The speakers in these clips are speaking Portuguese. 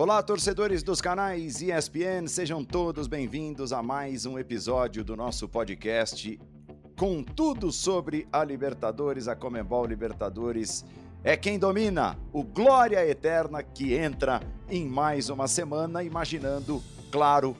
Olá, torcedores dos canais ESPN, sejam todos bem-vindos a mais um episódio do nosso podcast com tudo sobre a Libertadores, a Comembol Libertadores. É quem domina, o Glória Eterna que entra em mais uma semana, imaginando, claro,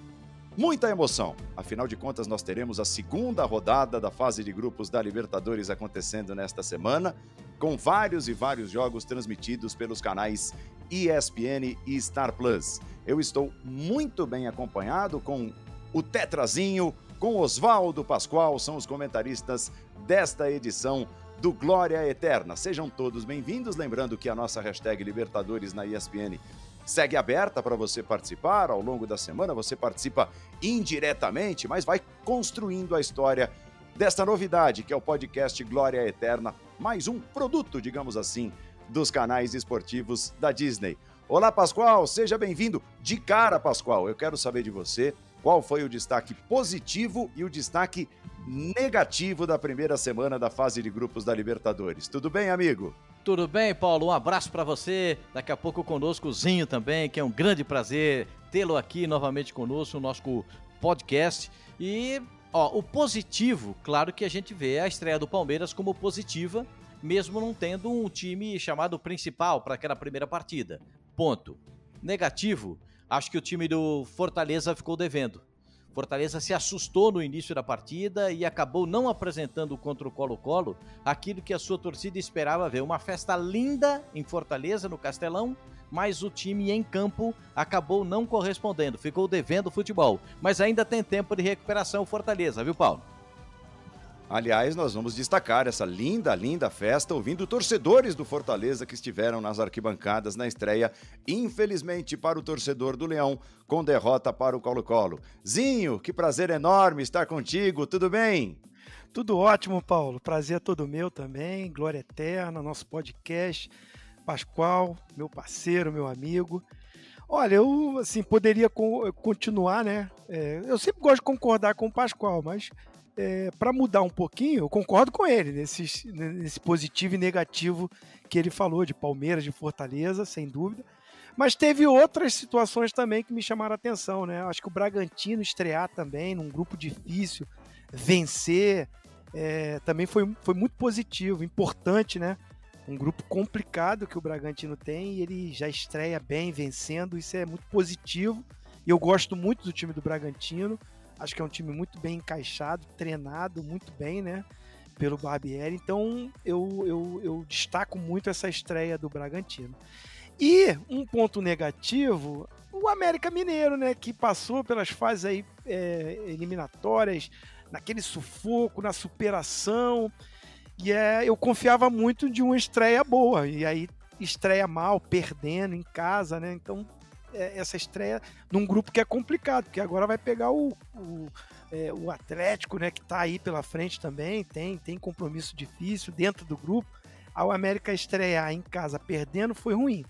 muita emoção. Afinal de contas, nós teremos a segunda rodada da fase de grupos da Libertadores acontecendo nesta semana, com vários e vários jogos transmitidos pelos canais ESPN e Star Plus. Eu estou muito bem acompanhado com o Tetrazinho, com Oswaldo Pascoal, são os comentaristas desta edição do Glória Eterna. Sejam todos bem-vindos, lembrando que a nossa hashtag Libertadores na ESPN segue aberta para você participar ao longo da semana. Você participa indiretamente, mas vai construindo a história desta novidade que é o podcast Glória Eterna, mais um produto, digamos assim, dos canais esportivos da Disney. Olá, Pascoal, seja bem-vindo. De cara, Pascoal, eu quero saber de você qual foi o destaque positivo e o destaque negativo da primeira semana da fase de grupos da Libertadores. Tudo bem, amigo? Tudo bem, Paulo? Um abraço para você. Daqui a pouco conosco o Zinho também, que é um grande prazer tê-lo aqui novamente conosco no nosso podcast. E, ó, o positivo, claro que a gente vê a estreia do Palmeiras como positiva, mesmo não tendo um time chamado principal para aquela primeira partida. Ponto. Negativo, acho que o time do Fortaleza ficou devendo. Fortaleza se assustou no início da partida e acabou não apresentando contra o Colo-Colo aquilo que a sua torcida esperava ver. Uma festa linda em Fortaleza, no Castelão, mas o time em campo acabou não correspondendo, ficou devendo futebol. Mas ainda tem tempo de recuperação Fortaleza, viu, Paulo? Aliás, nós vamos destacar essa linda, linda festa ouvindo torcedores do Fortaleza que estiveram nas arquibancadas na estreia, infelizmente para o torcedor do Leão, com derrota para o Colo-Colo. Zinho, que prazer enorme estar contigo, tudo bem? Tudo ótimo, Paulo. Prazer é todo meu também. Glória eterna, nosso podcast. Pascoal, meu parceiro, meu amigo. Olha, eu assim poderia continuar, né? É, eu sempre gosto de concordar com o Pascoal, mas é, para mudar um pouquinho, eu concordo com ele nesse, nesse positivo e negativo que ele falou de Palmeiras, de Fortaleza, sem dúvida. Mas teve outras situações também que me chamaram a atenção, né? Acho que o Bragantino estrear também num grupo difícil, vencer, é, também foi, foi muito positivo, importante, né? Um grupo complicado que o Bragantino tem e ele já estreia bem, vencendo, isso é muito positivo. E eu gosto muito do time do Bragantino. Acho que é um time muito bem encaixado, treinado muito bem, né? Pelo Barbieri. Então eu, eu, eu destaco muito essa estreia do Bragantino. E um ponto negativo, o América Mineiro, né? Que passou pelas fases aí, é, eliminatórias, naquele sufoco, na superação. E é, eu confiava muito de uma estreia boa. E aí estreia mal, perdendo em casa, né? Então essa estreia num grupo que é complicado, porque agora vai pegar o, o, é, o Atlético, né, que está aí pela frente também, tem, tem compromisso difícil dentro do grupo. Ao América estrear em casa perdendo foi ruim.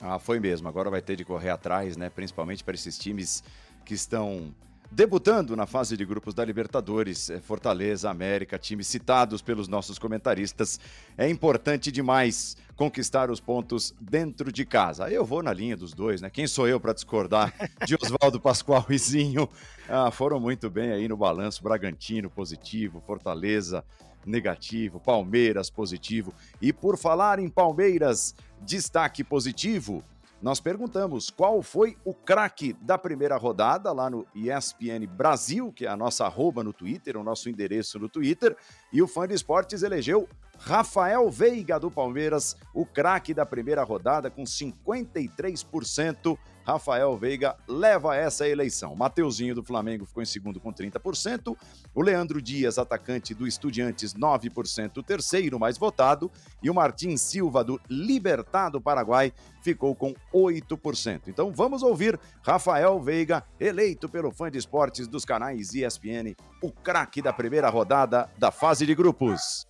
Ah, foi mesmo. Agora vai ter de correr atrás, né? Principalmente para esses times que estão Debutando na fase de grupos da Libertadores, é, Fortaleza, América, times citados pelos nossos comentaristas, é importante demais conquistar os pontos dentro de casa. Eu vou na linha dos dois, né? Quem sou eu para discordar de Oswaldo Pascoal e Zinho? Ah, foram muito bem aí no balanço. Bragantino positivo, Fortaleza negativo, Palmeiras positivo. E por falar em Palmeiras, destaque positivo nós perguntamos qual foi o craque da primeira rodada lá no ESPN Brasil, que é a nossa arroba no Twitter, o nosso endereço no Twitter, e o fã de esportes elegeu Rafael Veiga do Palmeiras, o craque da primeira rodada com 53% Rafael Veiga leva essa eleição. Mateuzinho do Flamengo ficou em segundo com 30%. O Leandro Dias, atacante do Estudiantes, 9%, o terceiro mais votado. E o Martim Silva do Libertado Paraguai ficou com 8%. Então vamos ouvir Rafael Veiga, eleito pelo fã de esportes dos canais ESPN, o craque da primeira rodada da fase de grupos.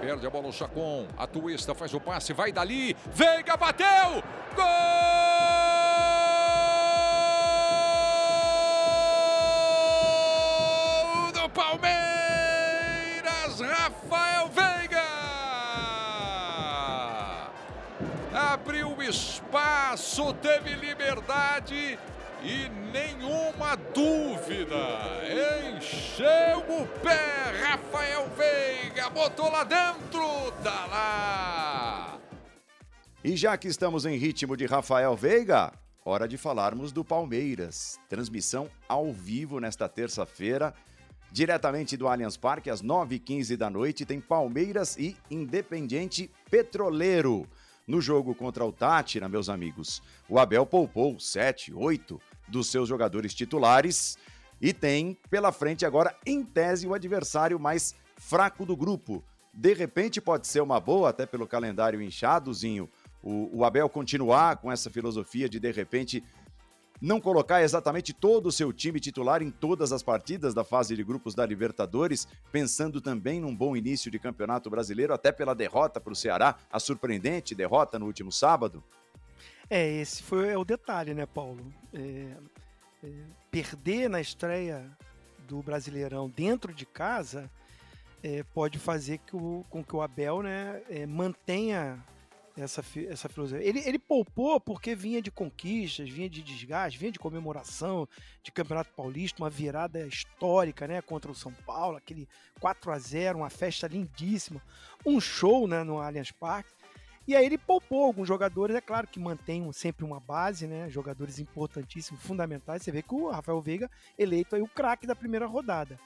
Perde a bola o Chacon, a Twista faz o passe, vai dali, Veiga bateu! Gol! Espaço, teve liberdade e nenhuma dúvida. Encheu o pé, Rafael Veiga, botou lá dentro, tá lá. E já que estamos em ritmo de Rafael Veiga, hora de falarmos do Palmeiras. Transmissão ao vivo nesta terça-feira, diretamente do Allianz Parque, às 9h15 da noite, tem Palmeiras e Independiente Petroleiro. No jogo contra o Tátira, meus amigos, o Abel poupou 7, 8 dos seus jogadores titulares e tem pela frente agora, em tese, o adversário mais fraco do grupo. De repente pode ser uma boa, até pelo calendário inchadozinho, o, o Abel continuar com essa filosofia de de repente não colocar exatamente todo o seu time titular em todas as partidas da fase de grupos da Libertadores, pensando também num bom início de campeonato brasileiro, até pela derrota para o Ceará, a surpreendente derrota no último sábado? É, esse foi o detalhe, né, Paulo? É, é, perder na estreia do Brasileirão dentro de casa é, pode fazer que o, com que o Abel né, é, mantenha essa, essa filosofia. Ele, ele poupou porque vinha de conquistas, vinha de desgaste, vinha de comemoração de Campeonato Paulista, uma virada histórica né, contra o São Paulo, aquele 4 a 0 uma festa lindíssima, um show né, no Allianz Parque. E aí ele poupou alguns jogadores, é claro que mantém sempre uma base, né? Jogadores importantíssimos, fundamentais. Você vê que o Rafael Veiga eleito aí o craque da primeira rodada.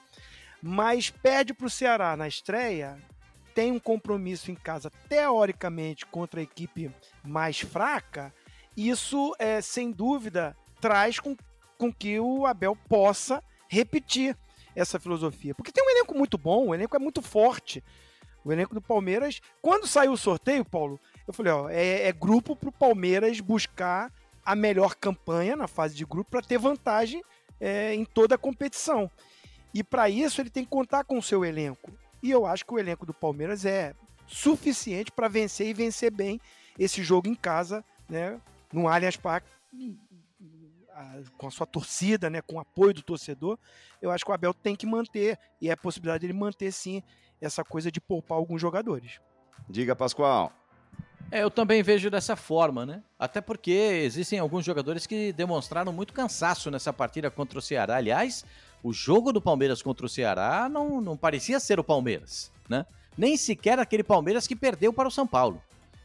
Mas perde para o Ceará na estreia, tem um compromisso em casa, teoricamente, contra a equipe mais fraca. Isso, é, sem dúvida, traz com, com que o Abel possa repetir essa filosofia. Porque tem um elenco muito bom, o elenco é muito forte. O elenco do Palmeiras, quando saiu o sorteio, Paulo, eu falei, ó, é, é grupo para o Palmeiras buscar a melhor campanha na fase de grupo para ter vantagem é, em toda a competição. E para isso ele tem que contar com o seu elenco. E eu acho que o elenco do Palmeiras é suficiente para vencer e vencer bem esse jogo em casa, né, no Allianz Parque, com a sua torcida, né, com o apoio do torcedor. Eu acho que o Abel tem que manter e é a possibilidade dele manter sim essa coisa de poupar alguns jogadores. Diga, Pascoal. É, eu também vejo dessa forma, né? Até porque existem alguns jogadores que demonstraram muito cansaço nessa partida contra o Ceará. Aliás, o jogo do Palmeiras contra o Ceará não, não parecia ser o Palmeiras, né? Nem sequer aquele Palmeiras que perdeu para o São Paulo.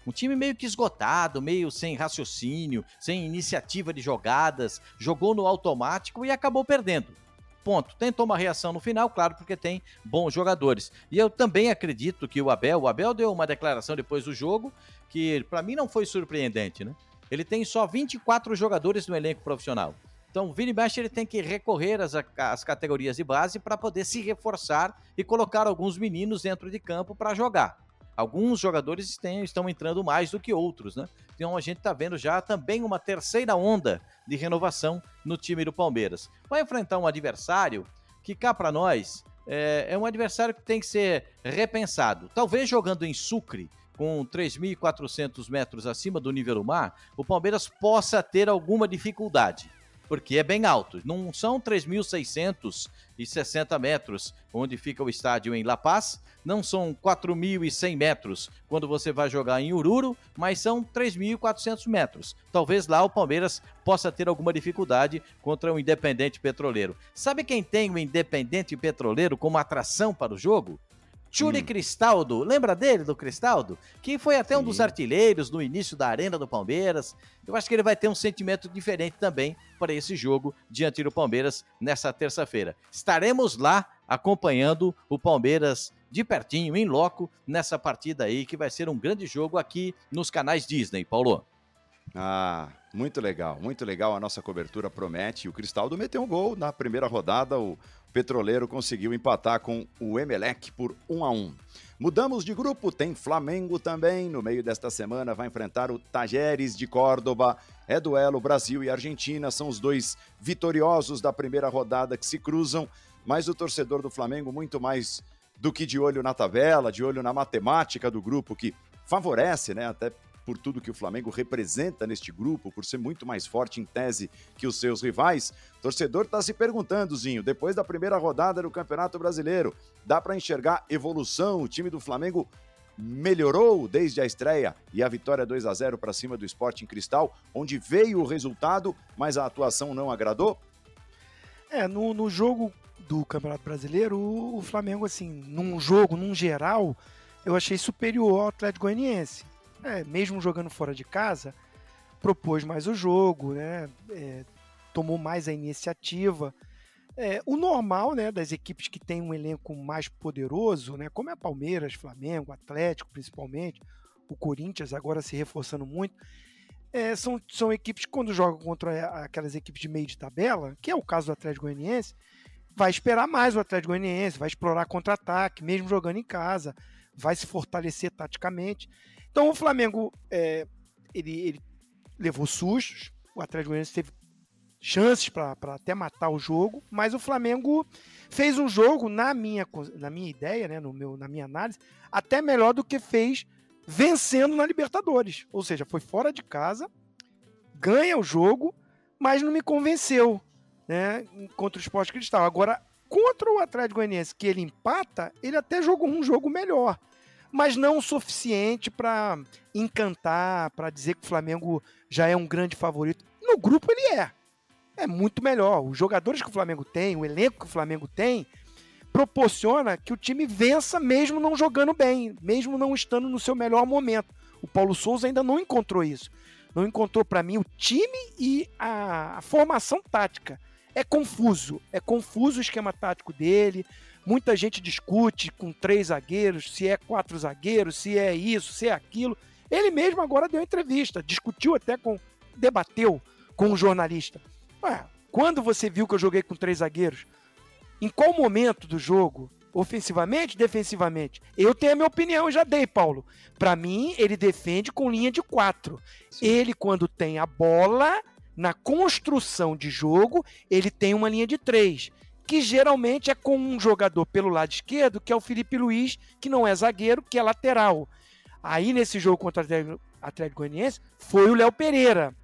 Um time meio que esgotado, meio sem raciocínio, sem iniciativa de jogadas, jogou no automático e acabou perdendo ponto. Tentou uma reação no final, claro, porque tem bons jogadores. E eu também acredito que o Abel, o Abel deu uma declaração depois do jogo que para mim não foi surpreendente, né? Ele tem só 24 jogadores no elenco profissional. Então, o Vini Mesh ele tem que recorrer às, às categorias de base para poder se reforçar e colocar alguns meninos dentro de campo para jogar. Alguns jogadores têm, estão entrando mais do que outros, né? Então a gente está vendo já também uma terceira onda de renovação no time do Palmeiras. Vai enfrentar um adversário que cá para nós é, é um adversário que tem que ser repensado. Talvez jogando em Sucre, com 3.400 metros acima do nível do mar, o Palmeiras possa ter alguma dificuldade porque é bem alto. Não são 3.660 metros onde fica o estádio em La Paz, não são 4.100 metros quando você vai jogar em Ururo, mas são 3.400 metros. Talvez lá o Palmeiras possa ter alguma dificuldade contra o Independente Petroleiro. Sabe quem tem o Independente Petroleiro como atração para o jogo? Churi hum. Cristaldo, lembra dele, do Cristaldo? Que foi até Sim. um dos artilheiros no início da Arena do Palmeiras. Eu acho que ele vai ter um sentimento diferente também para esse jogo diante do Palmeiras nessa terça-feira. Estaremos lá acompanhando o Palmeiras de pertinho, em loco, nessa partida aí, que vai ser um grande jogo aqui nos canais Disney, Paulo. Ah, muito legal, muito legal. A nossa cobertura promete. O Cristaldo meteu um gol na primeira rodada. O Petroleiro conseguiu empatar com o Emelec por 1 a 1. Mudamos de grupo, tem Flamengo também. No meio desta semana vai enfrentar o Tajeres de Córdoba. É duelo Brasil e Argentina, são os dois vitoriosos da primeira rodada que se cruzam, mas o torcedor do Flamengo muito mais do que de olho na tabela, de olho na matemática do grupo que favorece, né, até por tudo que o Flamengo representa neste grupo, por ser muito mais forte em tese que os seus rivais. Torcedor está se perguntando, Zinho, depois da primeira rodada do Campeonato Brasileiro, dá para enxergar evolução? O time do Flamengo melhorou desde a estreia e a vitória 2 a 0 para cima do Sporting Cristal, onde veio o resultado, mas a atuação não agradou? É, no, no jogo do Campeonato Brasileiro, o, o, Flamengo, assim, num jogo, num geral, eu achei superior ao Atlético Goianiense. É, mesmo jogando fora de casa, propôs mais o jogo, né? É, tomou mais a iniciativa. É, o normal né, das equipes que têm um elenco mais poderoso, né, como é Palmeiras, Flamengo, Atlético principalmente, o Corinthians agora se reforçando muito, é, são, são equipes que quando jogam contra aquelas equipes de meio de tabela, que é o caso do Atlético Goianiense, vai esperar mais o Atlético Goianiense, vai explorar contra-ataque, mesmo jogando em casa, vai se fortalecer taticamente. Então o Flamengo é, ele, ele levou sustos, o Atlético Goianiense teve chances para até matar o jogo, mas o Flamengo fez um jogo, na minha, na minha ideia, né, no meu, na minha análise, até melhor do que fez vencendo na Libertadores. Ou seja, foi fora de casa, ganha o jogo, mas não me convenceu né, contra o Esporte Cristal. Agora, contra o Atlético Goianiense, que ele empata, ele até jogou um jogo melhor. Mas não o suficiente para encantar, para dizer que o Flamengo já é um grande favorito. No grupo ele é é muito melhor. Os jogadores que o Flamengo tem, o elenco que o Flamengo tem, proporciona que o time vença mesmo não jogando bem, mesmo não estando no seu melhor momento. O Paulo Souza ainda não encontrou isso. Não encontrou para mim o time e a, a formação tática. É confuso, é confuso o esquema tático dele. Muita gente discute com três zagueiros, se é quatro zagueiros, se é isso, se é aquilo. Ele mesmo agora deu entrevista, discutiu até com, debateu com um jornalista. Ué, quando você viu que eu joguei com três zagueiros? Em qual momento do jogo? Ofensivamente, defensivamente? Eu tenho a minha opinião, já dei, Paulo. Para mim, ele defende com linha de quatro. Sim. Ele, quando tem a bola, na construção de jogo, ele tem uma linha de três. Que geralmente é com um jogador pelo lado esquerdo, que é o Felipe Luiz, que não é zagueiro, que é lateral. Aí, nesse jogo contra o Atlético Goianiense, foi o Léo Pereira.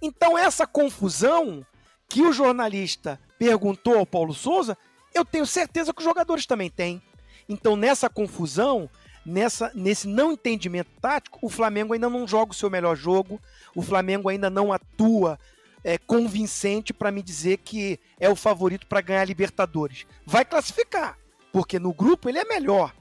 Então, essa confusão que o jornalista perguntou ao Paulo Souza, eu tenho certeza que os jogadores também têm. Então, nessa confusão, nessa, nesse não entendimento tático, o Flamengo ainda não joga o seu melhor jogo, o Flamengo ainda não atua é, convincente para me dizer que é o favorito para ganhar a Libertadores. Vai classificar, porque no grupo ele é melhor,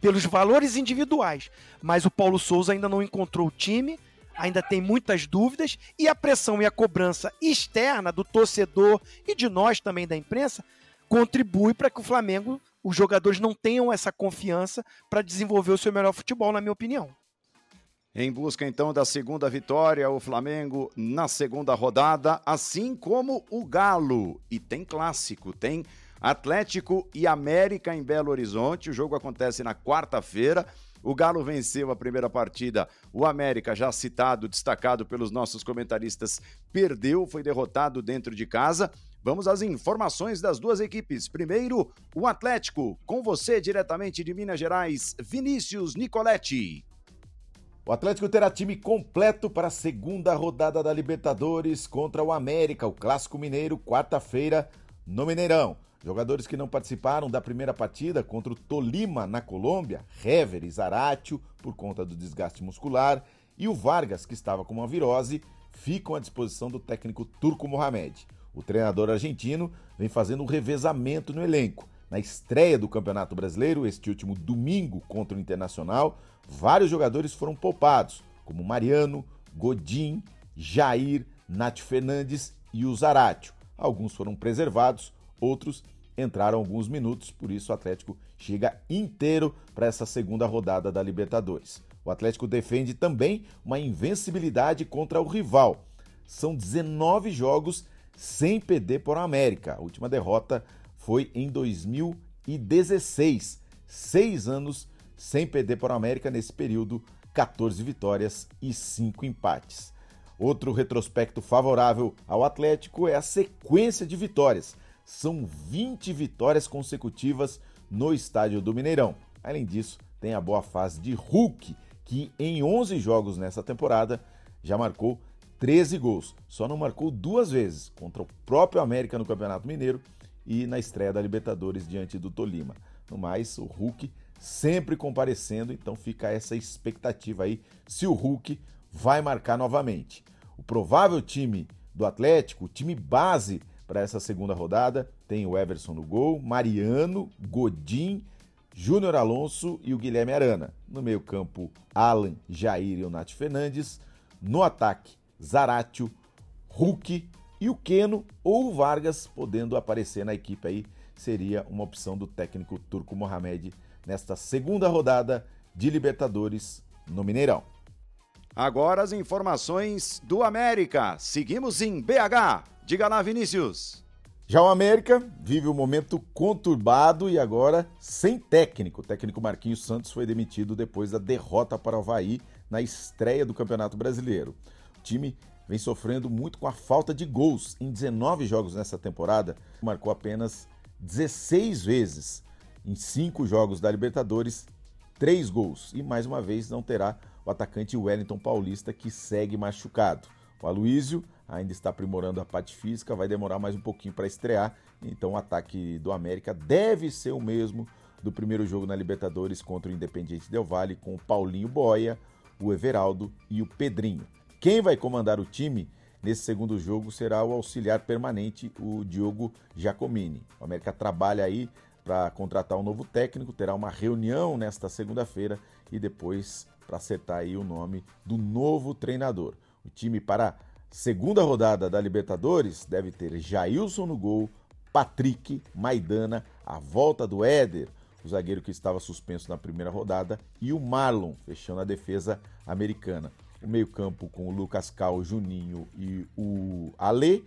pelos valores individuais. Mas o Paulo Souza ainda não encontrou o time, ainda tem muitas dúvidas e a pressão e a cobrança externa do torcedor e de nós também da imprensa contribui para que o Flamengo, os jogadores não tenham essa confiança para desenvolver o seu melhor futebol, na minha opinião. Em busca então da segunda vitória, o Flamengo na segunda rodada, assim como o Galo. E tem clássico, tem Atlético e América em Belo Horizonte. O jogo acontece na quarta-feira. O Galo venceu a primeira partida. O América, já citado, destacado pelos nossos comentaristas, perdeu, foi derrotado dentro de casa. Vamos às informações das duas equipes. Primeiro, o Atlético, com você diretamente de Minas Gerais, Vinícius Nicoletti. O Atlético terá time completo para a segunda rodada da Libertadores contra o América, o Clássico Mineiro, quarta-feira, no Mineirão. Jogadores que não participaram da primeira partida contra o Tolima na Colômbia, Hever e Zaratio, por conta do desgaste muscular, e o Vargas, que estava com uma virose, ficam à disposição do técnico Turco Mohamed. O treinador argentino vem fazendo um revezamento no elenco. Na estreia do Campeonato Brasileiro, este último domingo contra o Internacional, vários jogadores foram poupados, como Mariano, Godin, Jair, Nath Fernandes e o Zaratio. Alguns foram preservados, outros entraram alguns minutos, por isso o Atlético chega inteiro para essa segunda rodada da Libertadores. O Atlético defende também uma invencibilidade contra o rival. São 19 jogos sem perder por América. A última derrota foi em 2016. Seis anos sem perder por América nesse período, 14 vitórias e 5 empates. Outro retrospecto favorável ao Atlético é a sequência de vitórias são 20 vitórias consecutivas no estádio do Mineirão. Além disso, tem a boa fase de Hulk, que em 11 jogos nessa temporada já marcou 13 gols. Só não marcou duas vezes, contra o próprio América no Campeonato Mineiro e na estreia da Libertadores diante do Tolima. No mais, o Hulk sempre comparecendo, então fica essa expectativa aí se o Hulk vai marcar novamente. O provável time do Atlético, o time base para essa segunda rodada, tem o Everson no gol, Mariano, Godin, Júnior Alonso e o Guilherme Arana. No meio-campo, Alan, Jair e o Nath Fernandes. No ataque, Zaratio, Hulk e o Keno ou o Vargas podendo aparecer na equipe aí seria uma opção do técnico turco Mohamed nesta segunda rodada de Libertadores no Mineirão. Agora as informações do América. Seguimos em BH. Diga lá, Vinícius. Já o América vive um momento conturbado e agora sem técnico. O técnico Marquinhos Santos foi demitido depois da derrota para o Havaí na estreia do Campeonato Brasileiro. Time vem sofrendo muito com a falta de gols. Em 19 jogos nessa temporada, marcou apenas 16 vezes. Em 5 jogos da Libertadores, 3 gols. E mais uma vez não terá o atacante Wellington Paulista, que segue machucado. O Aloísio ainda está aprimorando a parte física, vai demorar mais um pouquinho para estrear, então o ataque do América deve ser o mesmo do primeiro jogo na Libertadores contra o Independiente Del Valle, com o Paulinho Boia, o Everaldo e o Pedrinho. Quem vai comandar o time nesse segundo jogo será o auxiliar permanente, o Diogo Giacomini. O América trabalha aí para contratar um novo técnico, terá uma reunião nesta segunda-feira e depois para acertar aí o nome do novo treinador. O time para segunda rodada da Libertadores deve ter Jailson no gol, Patrick, Maidana, a volta do Éder, o zagueiro que estava suspenso na primeira rodada, e o Marlon, fechando a defesa americana. O meio-campo com o Lucas Cal, Juninho e o Alê,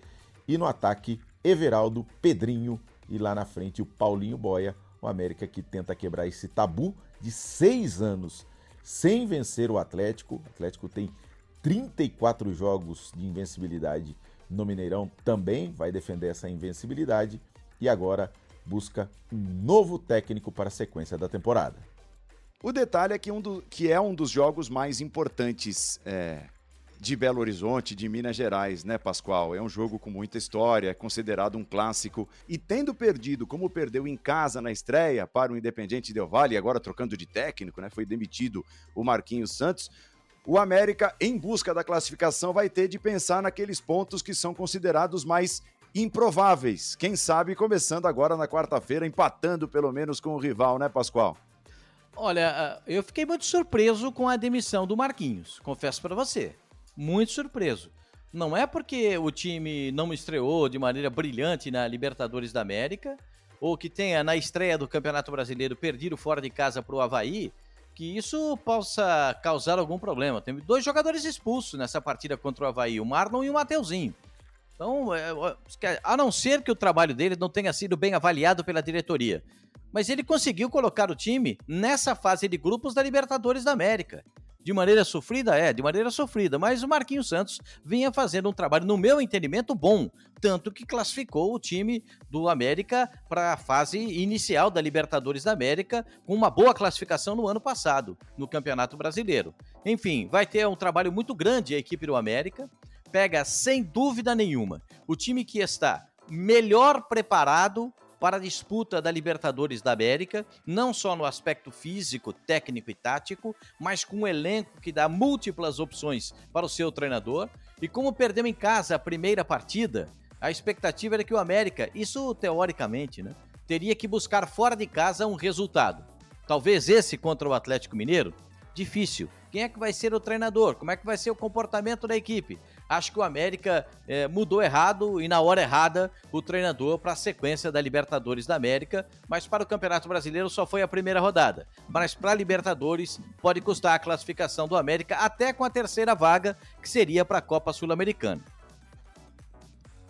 e no ataque Everaldo, Pedrinho e lá na frente o Paulinho Boia, o América que tenta quebrar esse tabu de seis anos sem vencer o Atlético. O Atlético tem 34 jogos de invencibilidade no Mineirão, também vai defender essa invencibilidade e agora busca um novo técnico para a sequência da temporada. O detalhe é que, um do, que é um dos jogos mais importantes é, de Belo Horizonte, de Minas Gerais, né, Pascoal? É um jogo com muita história, é considerado um clássico. E tendo perdido, como perdeu em casa na estreia para o Independente Del Valle, agora trocando de técnico, né? Foi demitido o Marquinhos Santos. O América, em busca da classificação, vai ter de pensar naqueles pontos que são considerados mais improváveis. Quem sabe começando agora na quarta-feira, empatando pelo menos com o rival, né, Pascoal? Olha, ah, eu fiquei muito surpreso com a demissão do Marquinhos, confesso para você muito surpreso. Não é porque o time não estreou de maneira brilhante na Libertadores da América, ou que tenha na estreia do Campeonato Brasileiro perdido fora de casa para o Havaí, que isso possa causar algum problema. Tem dois jogadores expulsos nessa partida contra o Havaí, o Marlon e o Mateuzinho. Então, é, a não ser que o trabalho dele não tenha sido bem avaliado pela diretoria. Mas ele conseguiu colocar o time nessa fase de grupos da Libertadores da América. De maneira sofrida? É, de maneira sofrida, mas o Marquinhos Santos vinha fazendo um trabalho, no meu entendimento, bom, tanto que classificou o time do América para a fase inicial da Libertadores da América, com uma boa classificação no ano passado, no Campeonato Brasileiro. Enfim, vai ter um trabalho muito grande a equipe do América, pega sem dúvida nenhuma o time que está melhor preparado para a disputa da Libertadores da América, não só no aspecto físico, técnico e tático, mas com um elenco que dá múltiplas opções para o seu treinador. E como perdeu em casa a primeira partida, a expectativa era que o América, isso teoricamente, né, teria que buscar fora de casa um resultado. Talvez esse contra o Atlético Mineiro? Difícil. Quem é que vai ser o treinador? Como é que vai ser o comportamento da equipe? Acho que o América é, mudou errado e na hora errada o treinador para a sequência da Libertadores da América, mas para o Campeonato Brasileiro só foi a primeira rodada. Mas para a Libertadores pode custar a classificação do América até com a terceira vaga, que seria para a Copa Sul-Americana.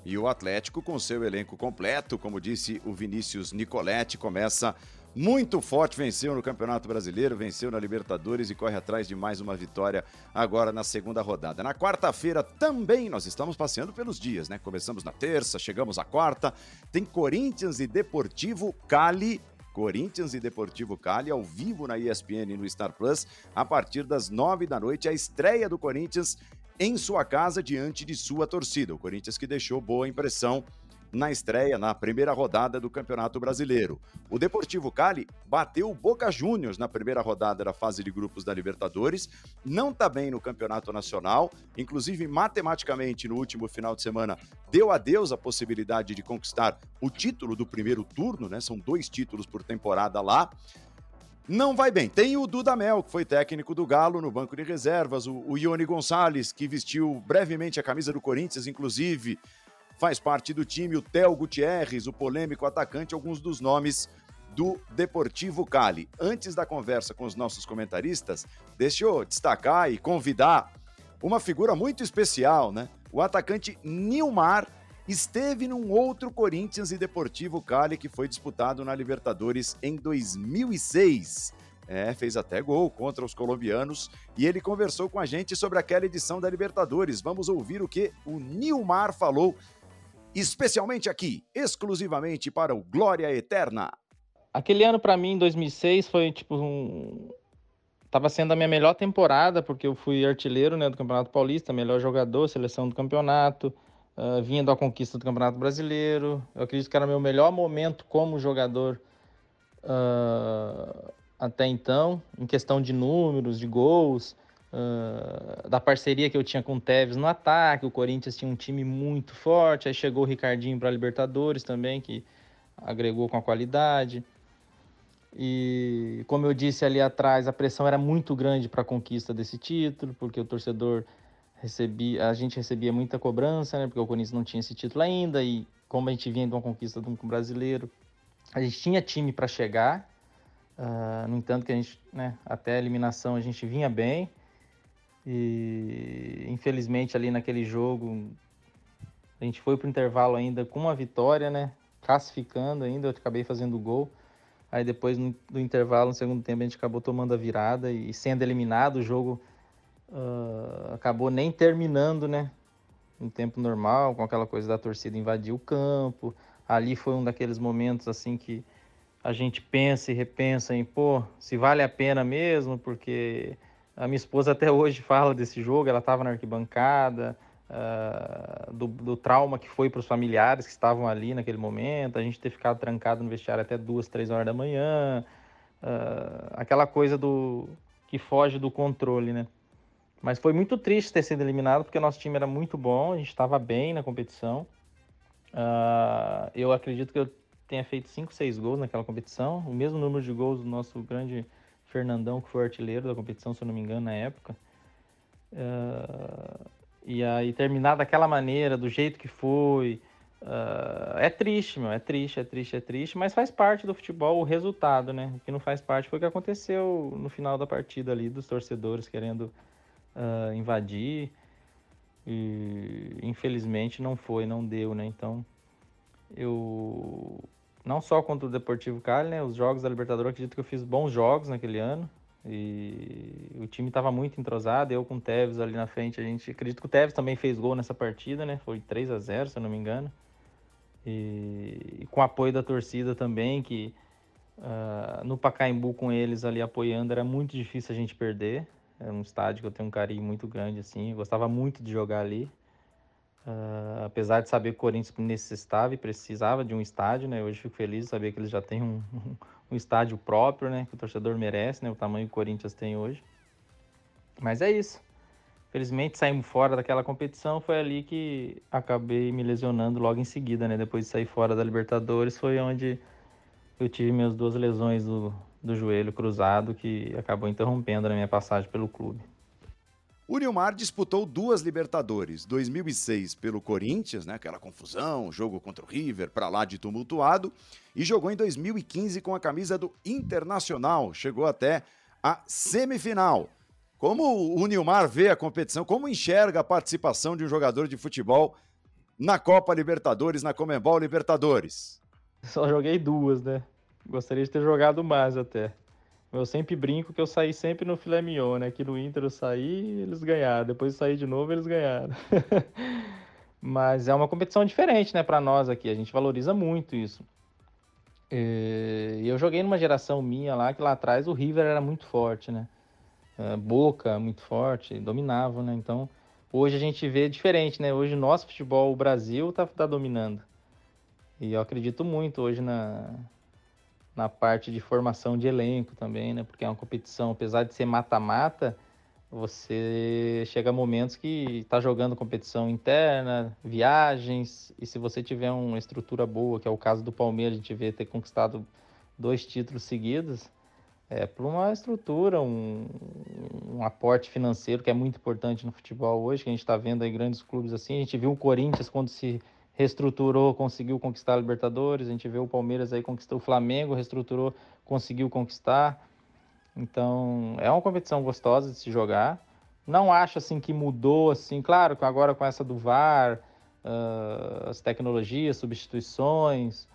E o Atlético, com seu elenco completo, como disse o Vinícius Nicoletti, começa muito forte, venceu no Campeonato Brasileiro, venceu na Libertadores e corre atrás de mais uma vitória agora na segunda rodada. Na quarta-feira também nós estamos passeando pelos dias, né? Começamos na terça, chegamos à quarta, tem Corinthians e Deportivo Cali Corinthians e Deportivo Cali ao vivo na ESPN e no Star Plus a partir das nove da noite. A estreia do Corinthians em sua casa diante de sua torcida. O Corinthians que deixou boa impressão na estreia, na primeira rodada do Campeonato Brasileiro. O Deportivo Cali bateu o Boca Juniors na primeira rodada da fase de grupos da Libertadores, não está bem no Campeonato Nacional, inclusive matematicamente no último final de semana deu adeus a possibilidade de conquistar o título do primeiro turno, né? São dois títulos por temporada lá não vai bem. Tem o Dudamel, que foi técnico do Galo no banco de reservas, o, o Ione Gonçalves, que vestiu brevemente a camisa do Corinthians, inclusive faz parte do time, o Theo Gutierrez, o polêmico atacante, alguns dos nomes do Deportivo Cali. Antes da conversa com os nossos comentaristas, deixa eu destacar e convidar uma figura muito especial, né? O atacante Nilmar esteve num outro Corinthians e Deportivo Cali que foi disputado na Libertadores em 2006. É, fez até gol contra os colombianos e ele conversou com a gente sobre aquela edição da Libertadores. Vamos ouvir o que o Nilmar falou especialmente aqui, exclusivamente para o Glória Eterna. Aquele ano para mim, em 2006, foi tipo um... Tava sendo a minha melhor temporada, porque eu fui artilheiro né, do Campeonato Paulista, melhor jogador, seleção do campeonato, uh, vinha da conquista do Campeonato Brasileiro. Eu acredito que era meu melhor momento como jogador uh, até então, em questão de números, de gols, Uh, da parceria que eu tinha com o Tevez no ataque. O Corinthians tinha um time muito forte. Aí chegou o Ricardinho para a Libertadores também, que agregou com a qualidade. E como eu disse ali atrás, a pressão era muito grande para a conquista desse título, porque o torcedor recebia, a gente recebia muita cobrança, né? Porque o Corinthians não tinha esse título ainda e como a gente vinha de uma conquista do brasileiro, a gente tinha time para chegar. Uh, no entanto, que a gente, né, até a eliminação a gente vinha bem. E infelizmente ali naquele jogo a gente foi pro intervalo ainda com uma vitória, né? Classificando ainda, eu acabei fazendo gol. Aí depois do intervalo, no segundo tempo, a gente acabou tomando a virada e sendo eliminado, o jogo uh, acabou nem terminando, né? No tempo normal, com aquela coisa da torcida invadir o campo. Ali foi um daqueles momentos assim que a gente pensa e repensa em, pô, se vale a pena mesmo, porque a minha esposa até hoje fala desse jogo, ela estava na arquibancada, uh, do, do, trauma que foi para os familiares que estavam ali naquele momento, a gente ter ficado trancado no vestiário até duas, três horas da manhã, uh, aquela coisa do que foge do controle, né? Mas foi muito triste ter sido eliminado, porque nosso time era muito bom, a gente estava bem na competição. Uh, eu acredito que eu tenha feito 5, 6 gols naquela competição, o mesmo número de gols do nosso grande Fernandão, que foi artilheiro da competição, se eu não me engano, na época. Uh, e aí terminar daquela maneira, do jeito que foi. Uh, é triste, meu, é triste, é triste, é triste, mas faz parte do futebol o resultado, né? O que não faz parte foi o que aconteceu no final da partida ali, dos torcedores querendo uh, invadir. E infelizmente não foi, não deu, né? Então eu não só contra o Deportivo Cali, né? Os jogos da Libertadores, acredito que eu fiz bons jogos naquele ano. E o time estava muito entrosado, eu com o Tevez ali na frente, a gente acredito que o Tevez também fez gol nessa partida, né? Foi 3 a 0, se eu não me engano. E, e com apoio da torcida também, que uh, no Pacaembu com eles ali apoiando era muito difícil a gente perder. É um estádio que eu tenho um carinho muito grande assim, eu gostava muito de jogar ali. Uh, apesar de saber que o Corinthians necessitava e precisava de um estádio, né? Hoje fico feliz de saber que eles já têm um, um, estádio próprio, né? Que o torcedor merece, né? O tamanho que o Corinthians tem hoje. Mas é isso. Felizmente saímos fora daquela competição, foi ali que acabei me lesionando logo em seguida, né? Depois de sair fora da Libertadores, foi onde eu tive minhas duas lesões do, do joelho cruzado, que acabou interrompendo a minha passagem pelo clube. O Nilmar disputou duas Libertadores, 2006 pelo Corinthians, né, aquela confusão, jogo contra o River, para lá de tumultuado, e jogou em 2015 com a camisa do Internacional, chegou até a semifinal. Como o Nilmar vê a competição, como enxerga a participação de um jogador de futebol na Copa Libertadores, na Comembol Libertadores? Só joguei duas, né? Gostaria de ter jogado mais até. Eu sempre brinco que eu saí sempre no filé mignon, né? Que no Inter eu saí eles ganharam. Depois eu saí de novo eles ganharam. Mas é uma competição diferente, né, para nós aqui. A gente valoriza muito isso. E eu joguei numa geração minha lá que lá atrás o River era muito forte, né? É, Boca muito forte, dominava, né? Então hoje a gente vê diferente, né? Hoje o nosso futebol, o Brasil, tá, tá dominando. E eu acredito muito hoje na, na parte de formação de elenco também, né? Porque é uma competição, apesar de ser mata-mata, você chega a momentos que está jogando competição interna, viagens, e se você tiver uma estrutura boa, que é o caso do Palmeiras, a gente vê ter conquistado dois títulos seguidos, é por uma estrutura, um, um aporte financeiro que é muito importante no futebol hoje, que a gente está vendo aí grandes clubes assim. A gente viu o Corinthians quando se reestruturou, conseguiu conquistar a Libertadores. A gente vê o Palmeiras aí conquistou o Flamengo, reestruturou, conseguiu conquistar. Então, é uma competição gostosa de se jogar. Não acho assim que mudou assim, claro, que agora com essa do VAR, uh, as tecnologias, substituições,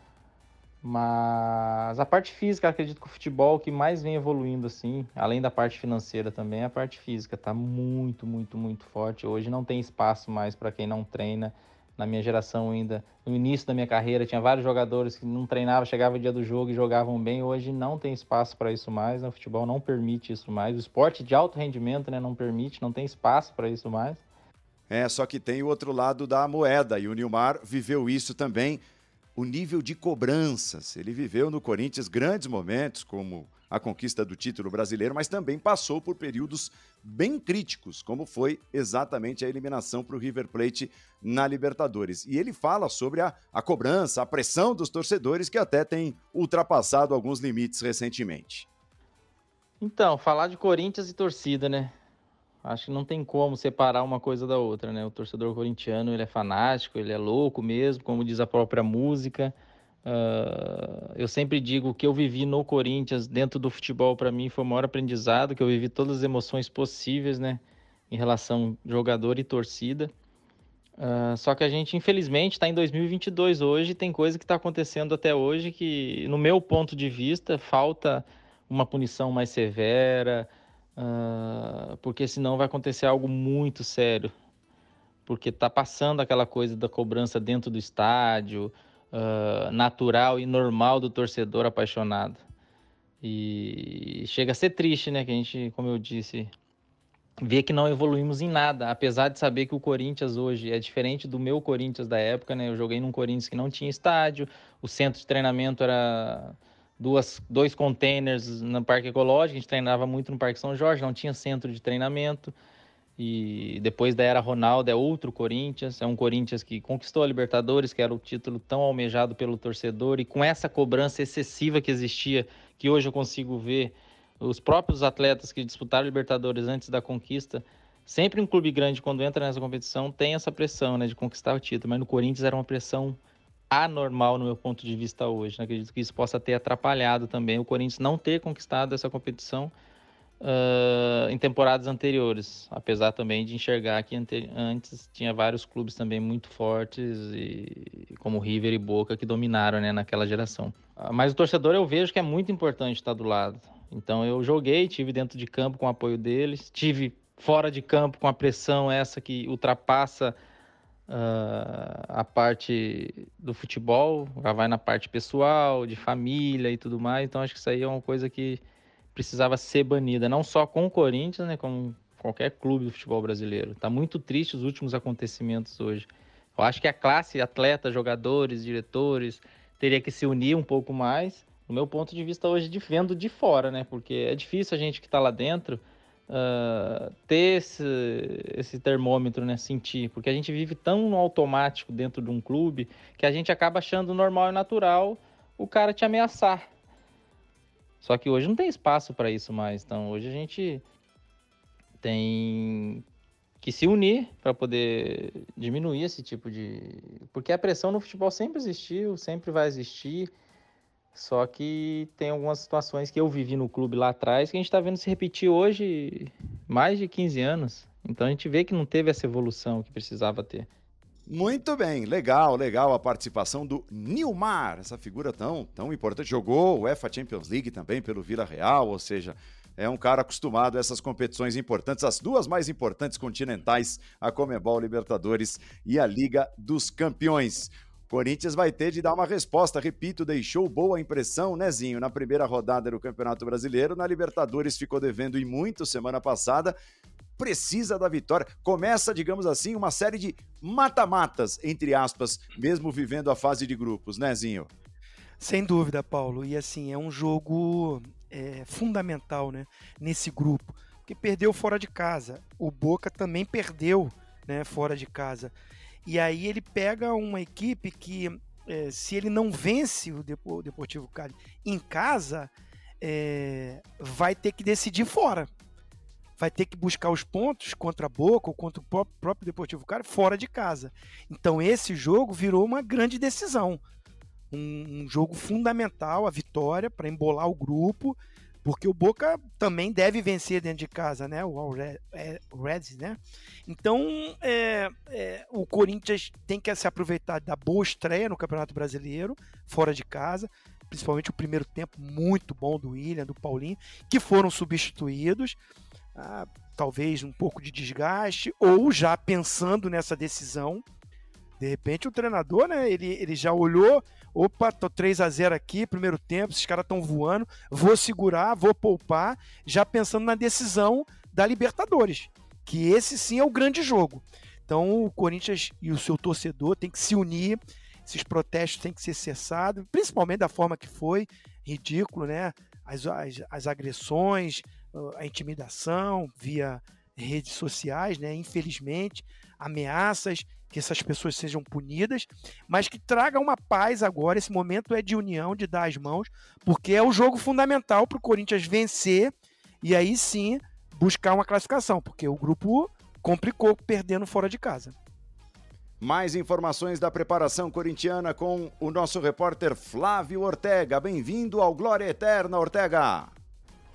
mas a parte física, acredito que o futebol que mais vem evoluindo assim, além da parte financeira também, a parte física está muito, muito, muito forte. Hoje não tem espaço mais para quem não treina na minha geração ainda, no início da minha carreira, tinha vários jogadores que não treinavam, chegava o dia do jogo e jogavam bem. Hoje não tem espaço para isso mais, né? o futebol não permite isso mais. O esporte de alto rendimento né, não permite, não tem espaço para isso mais. É, só que tem o outro lado da moeda e o Nilmar viveu isso também. O nível de cobranças. Ele viveu no Corinthians grandes momentos, como a conquista do título brasileiro, mas também passou por períodos bem críticos, como foi exatamente a eliminação para o River Plate na Libertadores. E ele fala sobre a, a cobrança, a pressão dos torcedores, que até tem ultrapassado alguns limites recentemente. Então, falar de Corinthians e torcida, né? Acho que não tem como separar uma coisa da outra, né? O torcedor corintiano, ele é fanático, ele é louco mesmo, como diz a própria música. Uh, eu sempre digo que eu vivi no Corinthians, dentro do futebol, para mim foi o maior aprendizado, que eu vivi todas as emoções possíveis, né, em relação jogador e torcida. Uh, só que a gente, infelizmente, está em 2022 hoje, tem coisa que está acontecendo até hoje que, no meu ponto de vista, falta uma punição mais severa, uh, porque senão vai acontecer algo muito sério. Porque está passando aquela coisa da cobrança dentro do estádio, uh, natural e normal do torcedor apaixonado. E chega a ser triste, né? Que a gente, como eu disse, vê que não evoluímos em nada, apesar de saber que o Corinthians hoje é diferente do meu Corinthians da época, né? Eu joguei num Corinthians que não tinha estádio, o centro de treinamento era duas, dois containers no Parque Ecológico, a gente treinava muito no Parque São Jorge, não tinha centro de treinamento. E depois da era Ronaldo é outro Corinthians, é um Corinthians que conquistou a Libertadores, que era o título tão almejado pelo torcedor, e com essa cobrança excessiva que existia, que hoje eu consigo ver os próprios atletas que disputaram Libertadores antes da conquista, sempre um clube grande quando entra nessa competição tem essa pressão, né, de conquistar o título, mas no Corinthians era uma pressão anormal no meu ponto de vista hoje. Né? Acredito que isso possa ter atrapalhado também o Corinthians não ter conquistado essa competição uh, em temporadas anteriores, apesar também de enxergar que antes tinha vários clubes também muito fortes, e, como River e Boca, que dominaram né, naquela geração. Uh, mas o torcedor eu vejo que é muito importante estar do lado. Então eu joguei, tive dentro de campo com o apoio deles, tive fora de campo com a pressão essa que ultrapassa uh, a parte do futebol, já vai na parte pessoal, de família e tudo mais. Então acho que isso aí é uma coisa que precisava ser banida, não só com o Corinthians, né, como qualquer clube do futebol brasileiro. Está muito triste os últimos acontecimentos hoje. Eu acho que a classe, atleta, jogadores, diretores, teria que se unir um pouco mais. No meu ponto de vista hoje, de, vendo de fora, né? Porque é difícil a gente que está lá dentro uh, ter esse, esse termômetro, né? Sentir. Porque a gente vive tão automático dentro de um clube que a gente acaba achando normal e natural o cara te ameaçar. Só que hoje não tem espaço para isso mais. Então hoje a gente tem que se unir para poder diminuir esse tipo de. Porque a pressão no futebol sempre existiu, sempre vai existir. Só que tem algumas situações que eu vivi no clube lá atrás que a gente está vendo se repetir hoje mais de 15 anos. Então a gente vê que não teve essa evolução que precisava ter. Muito bem, legal, legal a participação do Nilmar, essa figura tão, tão importante. Jogou o UEFA Champions League também pelo Vila Real, ou seja, é um cara acostumado a essas competições importantes, as duas mais importantes continentais, a Comebol Libertadores e a Liga dos Campeões. Corinthians vai ter de dar uma resposta, repito, deixou boa impressão, Nezinho, na primeira rodada do Campeonato Brasileiro, na Libertadores ficou devendo e muito semana passada precisa da vitória. Começa, digamos assim, uma série de mata-matas, entre aspas, mesmo vivendo a fase de grupos, né, Zinho? Sem dúvida, Paulo. E assim, é um jogo é, fundamental né, nesse grupo, porque perdeu fora de casa. O Boca também perdeu né, fora de casa. E aí ele pega uma equipe que, é, se ele não vence o Deportivo Cali em casa, é, vai ter que decidir fora. Vai ter que buscar os pontos contra a Boca ou contra o próprio Deportivo Cali fora de casa. Então esse jogo virou uma grande decisão um, um jogo fundamental, a vitória, para embolar o grupo, porque o Boca também deve vencer dentro de casa, né? O é, Reds, né? Então, é, é, o Corinthians tem que se aproveitar da boa estreia no Campeonato Brasileiro, fora de casa, principalmente o primeiro tempo muito bom do William, do Paulinho, que foram substituídos. Ah, talvez um pouco de desgaste, ou já pensando nessa decisão. De repente o treinador, né, ele, ele já olhou Opa, tô 3 a 0 aqui, primeiro tempo, esses caras estão voando, vou segurar, vou poupar, já pensando na decisão da Libertadores, que esse sim é o grande jogo. Então o Corinthians e o seu torcedor tem que se unir, esses protestos têm que ser cessados, principalmente da forma que foi, ridículo, né? As, as, as agressões, a intimidação via redes sociais, né? Infelizmente, ameaças que essas pessoas sejam punidas, mas que traga uma paz agora. Esse momento é de união, de dar as mãos, porque é o jogo fundamental para o Corinthians vencer e aí sim buscar uma classificação, porque o grupo complicou perdendo fora de casa. Mais informações da preparação corintiana com o nosso repórter Flávio Ortega. Bem-vindo ao Glória Eterna, Ortega.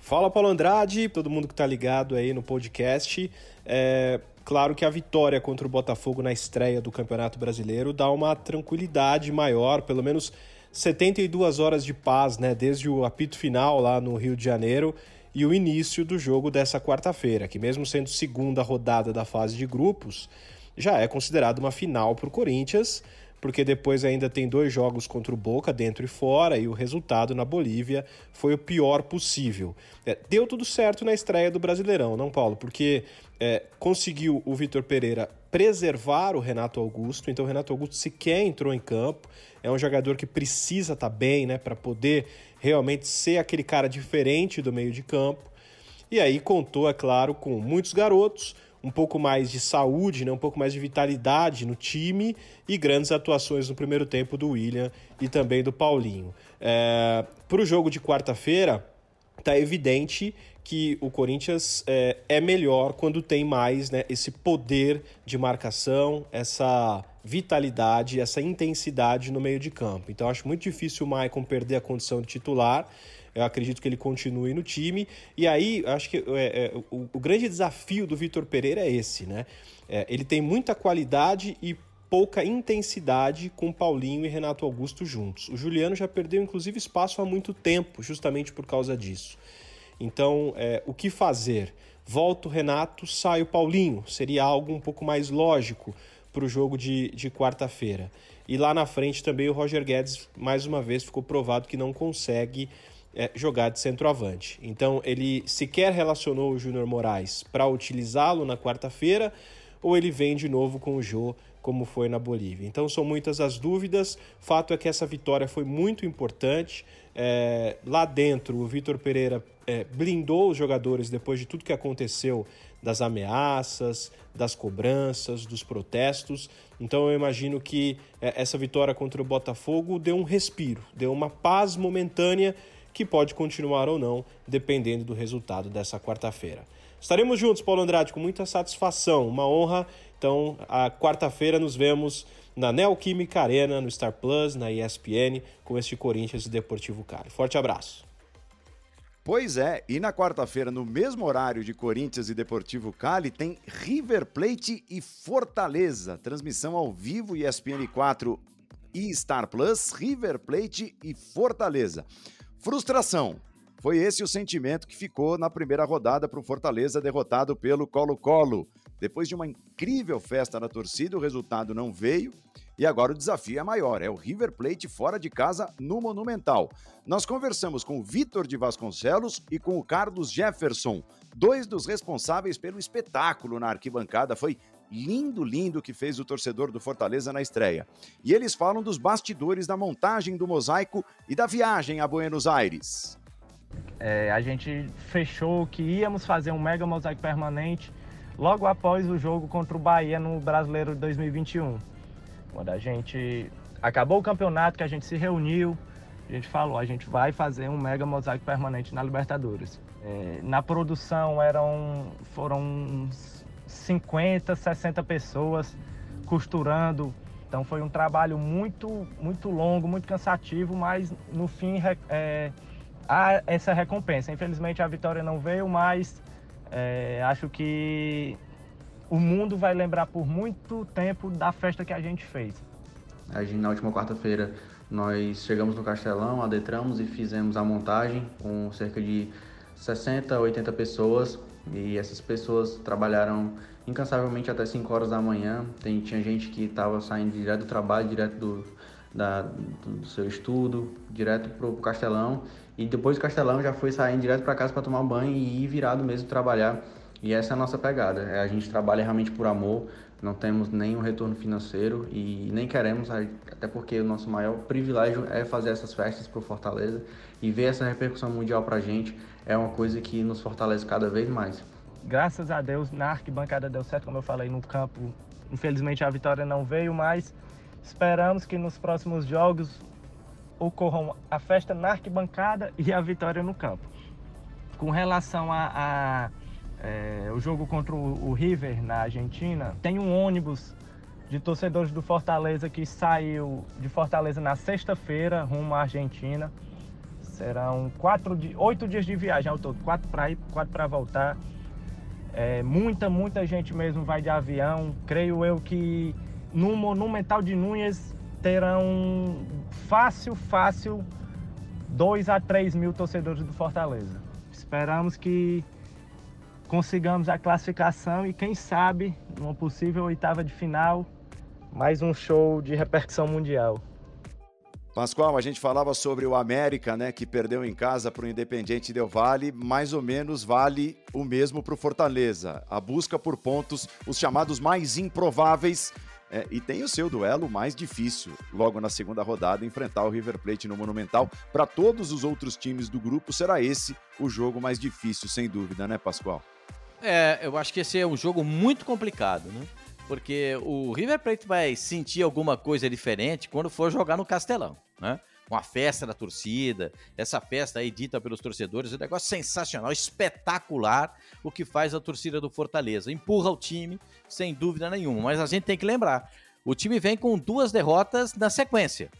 Fala, Paulo Andrade, todo mundo que está ligado aí no podcast. É, Claro que a vitória contra o Botafogo na estreia do Campeonato Brasileiro dá uma tranquilidade maior, pelo menos 72 horas de paz, né, desde o apito final lá no Rio de Janeiro e o início do jogo dessa quarta-feira, que mesmo sendo segunda rodada da fase de grupos, já é considerado uma final para o Corinthians, porque depois ainda tem dois jogos contra o Boca, dentro e fora, e o resultado na Bolívia foi o pior possível. É, deu tudo certo na estreia do Brasileirão, não, Paulo? Porque é, conseguiu o Vitor Pereira preservar o Renato Augusto, então o Renato Augusto sequer entrou em campo, é um jogador que precisa estar tá bem, né, para poder realmente ser aquele cara diferente do meio de campo. E aí contou, é claro, com muitos garotos, um pouco mais de saúde, né, um pouco mais de vitalidade no time e grandes atuações no primeiro tempo do William e também do Paulinho. É, para o jogo de quarta-feira, tá evidente que o Corinthians é, é melhor quando tem mais né, esse poder de marcação, essa vitalidade, essa intensidade no meio de campo. Então acho muito difícil o Maicon perder a condição de titular. Eu acredito que ele continue no time. E aí, acho que é, é, o, o, grande desafio do Vitor Pereira é esse, né? É, ele tem muita qualidade e pouca intensidade com Paulinho e Renato Augusto juntos. O Juliano já perdeu, inclusive, espaço há muito tempo, justamente por causa disso. Então, é, o que fazer? Volta o Renato, sai o Paulinho. Seria algo um pouco mais lógico para o jogo de, de quarta-feira. E lá na frente também o Roger Guedes, mais uma vez, ficou provado que não consegue é, jogar de centroavante. Então, ele sequer relacionou o Júnior Moraes para utilizá-lo na quarta-feira, ou ele vem de novo com o Jô como foi na Bolívia. Então são muitas as dúvidas. Fato é que essa vitória foi muito importante. É, lá dentro, o Vitor Pereira é, blindou os jogadores depois de tudo que aconteceu das ameaças, das cobranças, dos protestos. Então eu imagino que é, essa vitória contra o Botafogo deu um respiro, deu uma paz momentânea que pode continuar ou não, dependendo do resultado dessa quarta-feira. Estaremos juntos, Paulo Andrade, com muita satisfação, uma honra. Então, a quarta-feira nos vemos na Neoquímica Arena, no Star Plus, na ESPN, com este Corinthians e Deportivo Cali. Forte abraço. Pois é, e na quarta-feira, no mesmo horário de Corinthians e Deportivo Cali, tem River Plate e Fortaleza. Transmissão ao vivo ESPN 4 e Star Plus, River Plate e Fortaleza. Frustração. Foi esse o sentimento que ficou na primeira rodada para o Fortaleza, derrotado pelo Colo-Colo. Depois de uma incrível festa na torcida, o resultado não veio e agora o desafio é maior, é o River Plate fora de casa no Monumental. Nós conversamos com o Vitor de Vasconcelos e com o Carlos Jefferson, dois dos responsáveis pelo espetáculo na arquibancada. Foi lindo, lindo que fez o torcedor do Fortaleza na estreia. E eles falam dos bastidores da montagem do mosaico e da viagem a Buenos Aires. É, a gente fechou que íamos fazer um mega mosaico permanente logo após o jogo contra o Bahia no Brasileiro de 2021. Quando a gente acabou o campeonato, que a gente se reuniu, a gente falou, a gente vai fazer um mega mosaico permanente na Libertadores. É, na produção eram, foram 50, 60 pessoas costurando. Então foi um trabalho muito, muito longo, muito cansativo, mas no fim é, há essa recompensa. Infelizmente a vitória não veio, mas é, acho que o mundo vai lembrar por muito tempo da festa que a gente fez. A gente, na última quarta-feira, nós chegamos no Castelão, adentramos e fizemos a montagem com cerca de 60, 80 pessoas. E essas pessoas trabalharam incansavelmente até 5 horas da manhã. Tem, tinha gente que estava saindo direto do trabalho, direto do, da, do seu estudo, direto para o Castelão. E depois do Castelão já foi saindo direto para casa para tomar banho e ir virado mesmo trabalhar e essa é a nossa pegada. É, a gente trabalha realmente por amor, não temos nenhum retorno financeiro e nem queremos, até porque o nosso maior privilégio é fazer essas festas para o Fortaleza e ver essa repercussão mundial para a gente é uma coisa que nos fortalece cada vez mais. Graças a Deus, na arquibancada deu certo, como eu falei, no campo. Infelizmente a vitória não veio, mas esperamos que nos próximos jogos ocorram a festa na arquibancada e a vitória no campo. Com relação a, a é, o jogo contra o, River na Argentina, tem um ônibus de torcedores do Fortaleza que saiu de Fortaleza na sexta-feira rumo à Argentina. Serão quatro, oito dias de viagem ao todo, quatro para ir, quatro para voltar. É, muita, muita gente mesmo vai de avião. Creio eu que no Monumental de Núñez terão fácil, fácil, 2 a 3 mil torcedores do Fortaleza. Esperamos que consigamos a classificação e quem sabe, numa possível oitava de final, mais um show de repercussão mundial. Pascoal, a gente falava sobre o América, né, que perdeu em casa para o Independiente Del Vale, mais ou menos vale o mesmo para o Fortaleza. A busca por pontos, os chamados mais improváveis, é, e tem o seu duelo mais difícil, logo na segunda rodada, enfrentar o River Plate no Monumental. Para todos os outros times do grupo, será esse o jogo mais difícil, sem dúvida, né, Pascoal? É, eu acho que esse é um jogo muito complicado, né? Porque o River Plate vai sentir alguma coisa diferente quando for jogar no Castelão, né? Uma festa da torcida, essa festa aí dita pelos torcedores, um negócio sensacional, espetacular o que faz a torcida do Fortaleza. Empurra o time, sem dúvida nenhuma. Mas a gente tem que lembrar, o time vem com duas derrotas na sequência.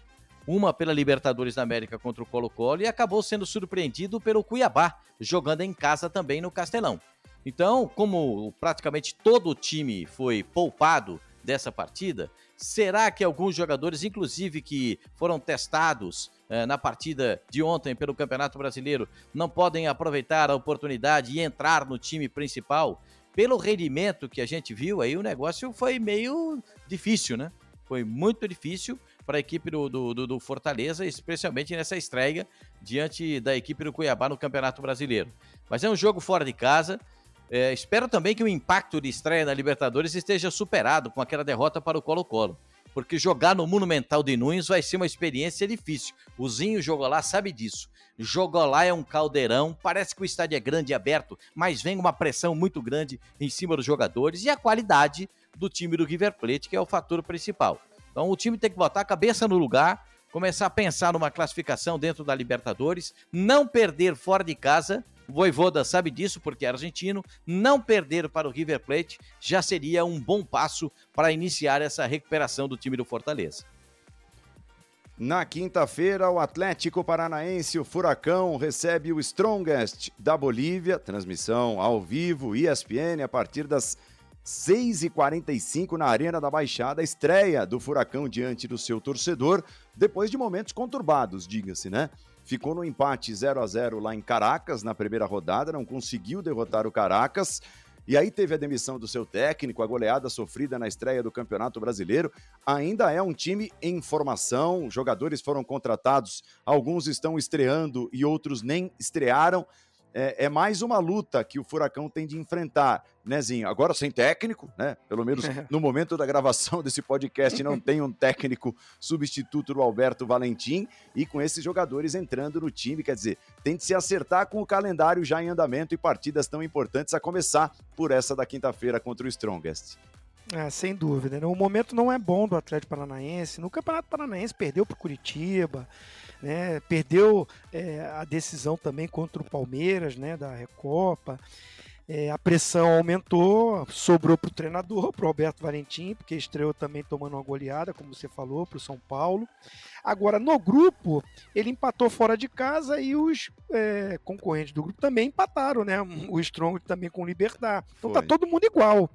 Uma pela Libertadores da América contra o Colo-Colo e acabou sendo surpreendido pelo Cuiabá, jogando em casa também no Castelão. Então, como praticamente todo o time foi poupado dessa partida, será que alguns jogadores, inclusive que foram testados eh, na partida de ontem pelo Campeonato Brasileiro, não podem aproveitar a oportunidade e entrar no time principal? Pelo rendimento que a gente viu, aí o negócio foi meio difícil, né? Foi muito difícil para a equipe do, do, do, Fortaleza, especialmente nessa estreia diante da equipe do Cuiabá no Campeonato Brasileiro. Mas é um jogo fora de casa, é, espero também que o impacto de estreia na Libertadores esteja superado com aquela derrota para o Colo-Colo. Porque jogar no Monumental de Nunes vai ser uma experiência difícil. O Zinho jogou lá, sabe disso. Jogou lá é um caldeirão, parece que o estádio é grande e aberto, mas vem uma pressão muito grande em cima dos jogadores e a qualidade do time do River Plate, que é o fator principal. Então o time tem que botar a cabeça no lugar, começar a pensar numa classificação dentro da Libertadores, não perder fora de casa o Voivoda sabe disso porque é argentino. Não perder para o River Plate já seria um bom passo para iniciar essa recuperação do time do Fortaleza. Na quinta-feira, o Atlético Paranaense, o Furacão, recebe o Strongest da Bolívia, transmissão ao vivo, ESPN, a partir das 6h45 na Arena da Baixada, estreia do Furacão diante do seu torcedor, depois de momentos conturbados, diga-se, né? Ficou no empate 0 a 0 lá em Caracas na primeira rodada, não conseguiu derrotar o Caracas. e aí teve a demissão do seu técnico, a goleada sofrida na estreia do Campeonato Brasileiro. Ainda é um time em formação, jogadores foram contratados, alguns estão estreando e outros nem estrearam é, é, mais uma luta que o Furacão tem de enfrentar, né, Zinho? Agora sem técnico, né? Pelo menos no momento da gravação desse podcast não tem um técnico substituto do Alberto Valentim e com esses jogadores entrando no time, quer dizer, tem de se acertar com o calendário já em andamento e partidas tão importantes a começar por essa da quinta-feira contra o Strongest. É, sem dúvida. Né? O momento não é bom do Atlético Paranaense. No Campeonato Paranaense perdeu para o Curitiba, né? Perdeu é, a decisão também contra o Palmeiras, né? Da Recopa. É, a pressão aumentou, sobrou para o treinador, para o Alberto Valentim, porque estreou também tomando uma goleada, como você falou, para o São Paulo. Agora, no grupo, ele empatou fora de casa e os é, concorrentes do grupo também empataram, né? O Strong também com o Libertar. Então tá Foi. tá todo mundo igual.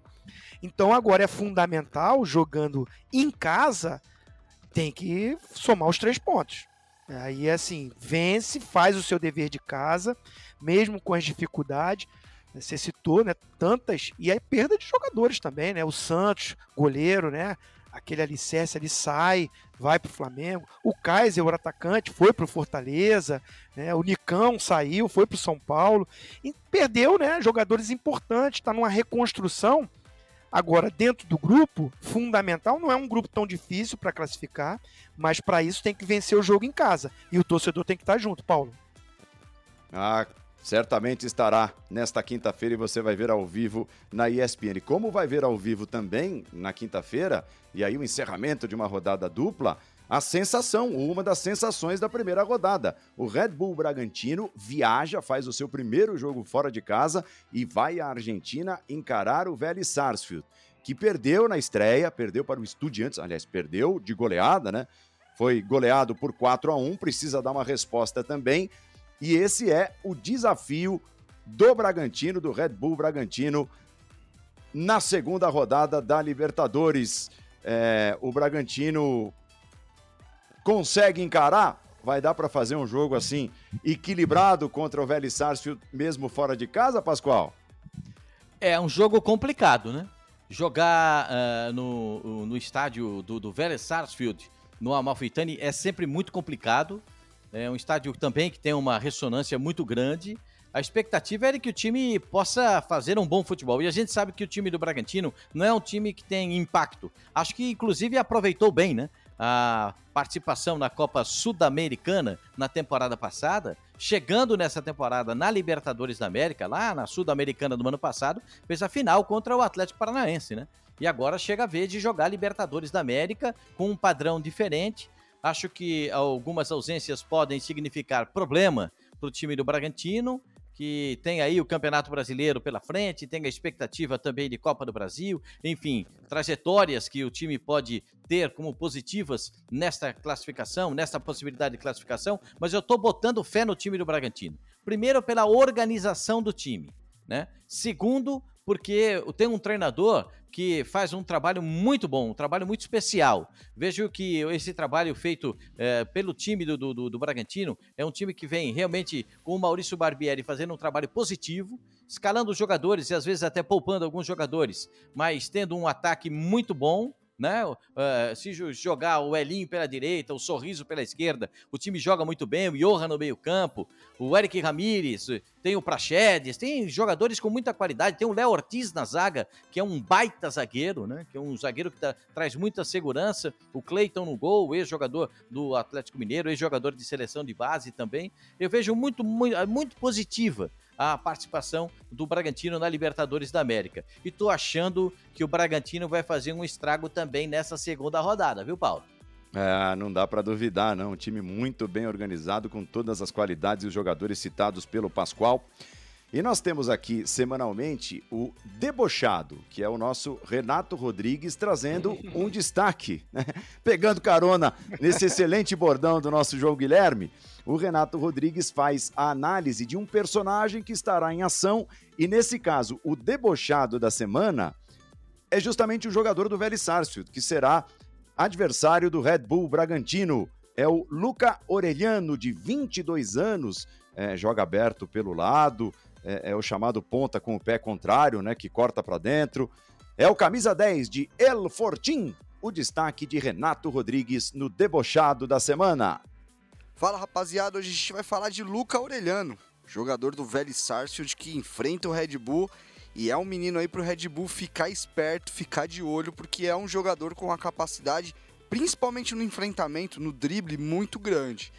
Então agora é fundamental, jogando em casa, tem que somar os três pontos. Aí assim, vence, faz o seu dever de casa, mesmo com as dificuldades. Você citou, né? Tantas. E aí perda de jogadores também, né? O Santos, goleiro, né? Aquele alicerce ali sai, vai para o Flamengo. O Kaiser, o atacante, foi para o Fortaleza. Né? O Nicão saiu, foi para o São Paulo. E perdeu, né? Jogadores importantes, está numa reconstrução Agora, dentro do grupo, fundamental, não é um grupo tão difícil para classificar, mas para isso tem que vencer o jogo em casa. E o torcedor tem que estar tá junto, Paulo. Ah, certamente estará nesta quinta-feira e você vai ver ao vivo na ESPN. Como vai ver ao vivo também na quinta-feira, e aí o encerramento de uma rodada dupla, a sensação, uma das sensações da primeira rodada. O Red Bull Bragantino viaja, faz o seu primeiro jogo fora de casa e vai à Argentina encarar o Vélez Sarsfield, que perdeu na estreia, perdeu para o Estudiantes, aliás, perdeu de goleada, né? Foi goleado por 4 a 1, precisa dar uma resposta também. E esse é o desafio do Bragantino, do Red Bull Bragantino, na segunda rodada da Libertadores. É, o Bragantino consegue encarar, vai dar para fazer um jogo assim equilibrado contra o Vélez Sarsfield mesmo fora de casa, Pascoal? É um jogo complicado, né? Jogar uh, no, no estádio do, do Vélez Sarsfield, no Amalfitani, é sempre muito complicado. É um estádio também que tem uma ressonância muito grande. A expectativa era que o time possa fazer um bom futebol. E a gente sabe que o time do Bragantino não é um time que tem impacto. Acho que, inclusive, aproveitou bem, né? A participação na Copa Sudamericana na temporada passada, chegando nessa temporada na Libertadores da América, lá na Sudamericana do ano passado, fez a final contra o Atlético Paranaense, né? E agora chega a vez de jogar Libertadores da América com um padrão diferente. Acho que algumas ausências podem significar problema para o time do Bragantino que tem aí o Campeonato Brasileiro pela frente, tem a expectativa também de Copa do Brasil, enfim, trajetórias que o time pode ter como positivas nesta classificação, nesta possibilidade de classificação, mas eu estou botando fé no time do Bragantino. Primeiro, pela organização do time, né? Segundo, porque tem um treinador que faz um trabalho muito bom, um trabalho muito especial. Vejo que esse trabalho feito é, pelo time do, do, do, Bragantino é um time que vem realmente com o Maurício Barbieri fazendo um trabalho positivo, escalando os jogadores e às vezes até poupando alguns jogadores, mas tendo um ataque muito bom né? Uh, se jogar o Elinho pela direita, o Sorriso pela esquerda, o time joga muito bem, o Johan no meio-campo, o Eric Ramires, tem o Praxedes, tem jogadores com muita qualidade, tem o Léo Ortiz na zaga, que é um baita zagueiro, né? Que é um zagueiro que tá, traz muita segurança, o Cleiton no gol, ex-jogador do Atlético Mineiro, ex-jogador de seleção de base também. Eu vejo muito, muito, muito positiva a participação do Bragantino na Libertadores da América. E tô achando que o Bragantino vai fazer um estrago também nessa segunda rodada, viu, Paulo? É, não dá para duvidar, não. Um time muito bem organizado, com todas as qualidades e os jogadores citados pelo Pascoal. E nós temos aqui semanalmente o Debochado, que é o nosso Renato Rodrigues, trazendo um destaque, né? pegando carona nesse excelente bordão do nosso João Guilherme. O Renato Rodrigues faz a análise de um personagem que estará em ação, e nesse caso, o debochado da semana é justamente o jogador do Vélez Sarsfield, que será adversário do Red Bull Bragantino. É o Luca Orelhano, de 22 anos, é, joga aberto pelo lado, é, é o chamado ponta com o pé contrário, né? Que corta para dentro. É o camisa 10 de El Fortin, o destaque de Renato Rodrigues no debochado da semana. Fala rapaziada, hoje a gente vai falar de Luca Aureliano, jogador do Velho Sarsfield que enfrenta o Red Bull e é um menino aí pro Red Bull ficar esperto, ficar de olho, porque é um jogador com uma capacidade, principalmente no enfrentamento, no drible, muito grande.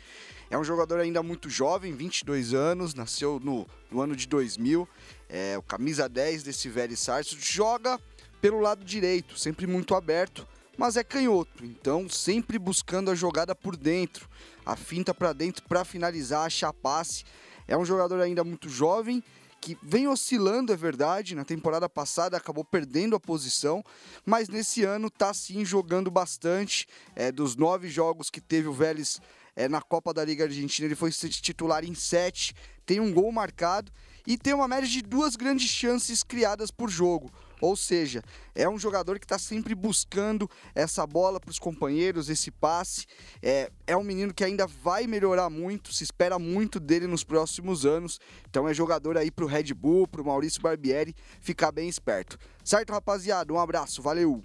É um jogador ainda muito jovem, 22 anos, nasceu no, no ano de 2000, é o camisa 10 desse velho Sarsfield, joga pelo lado direito, sempre muito aberto, mas é canhoto, então sempre buscando a jogada por dentro, a finta para dentro para finalizar, achar passe. É um jogador ainda muito jovem que vem oscilando, é verdade. Na temporada passada acabou perdendo a posição, mas nesse ano está sim jogando bastante. É, dos nove jogos que teve o Vélez é, na Copa da Liga Argentina, ele foi titular em sete, tem um gol marcado e tem uma média de duas grandes chances criadas por jogo. Ou seja, é um jogador que está sempre buscando essa bola para os companheiros, esse passe. É, é um menino que ainda vai melhorar muito, se espera muito dele nos próximos anos. Então é jogador aí para o Red Bull, para o Maurício Barbieri ficar bem esperto. Certo, rapaziada? Um abraço, valeu!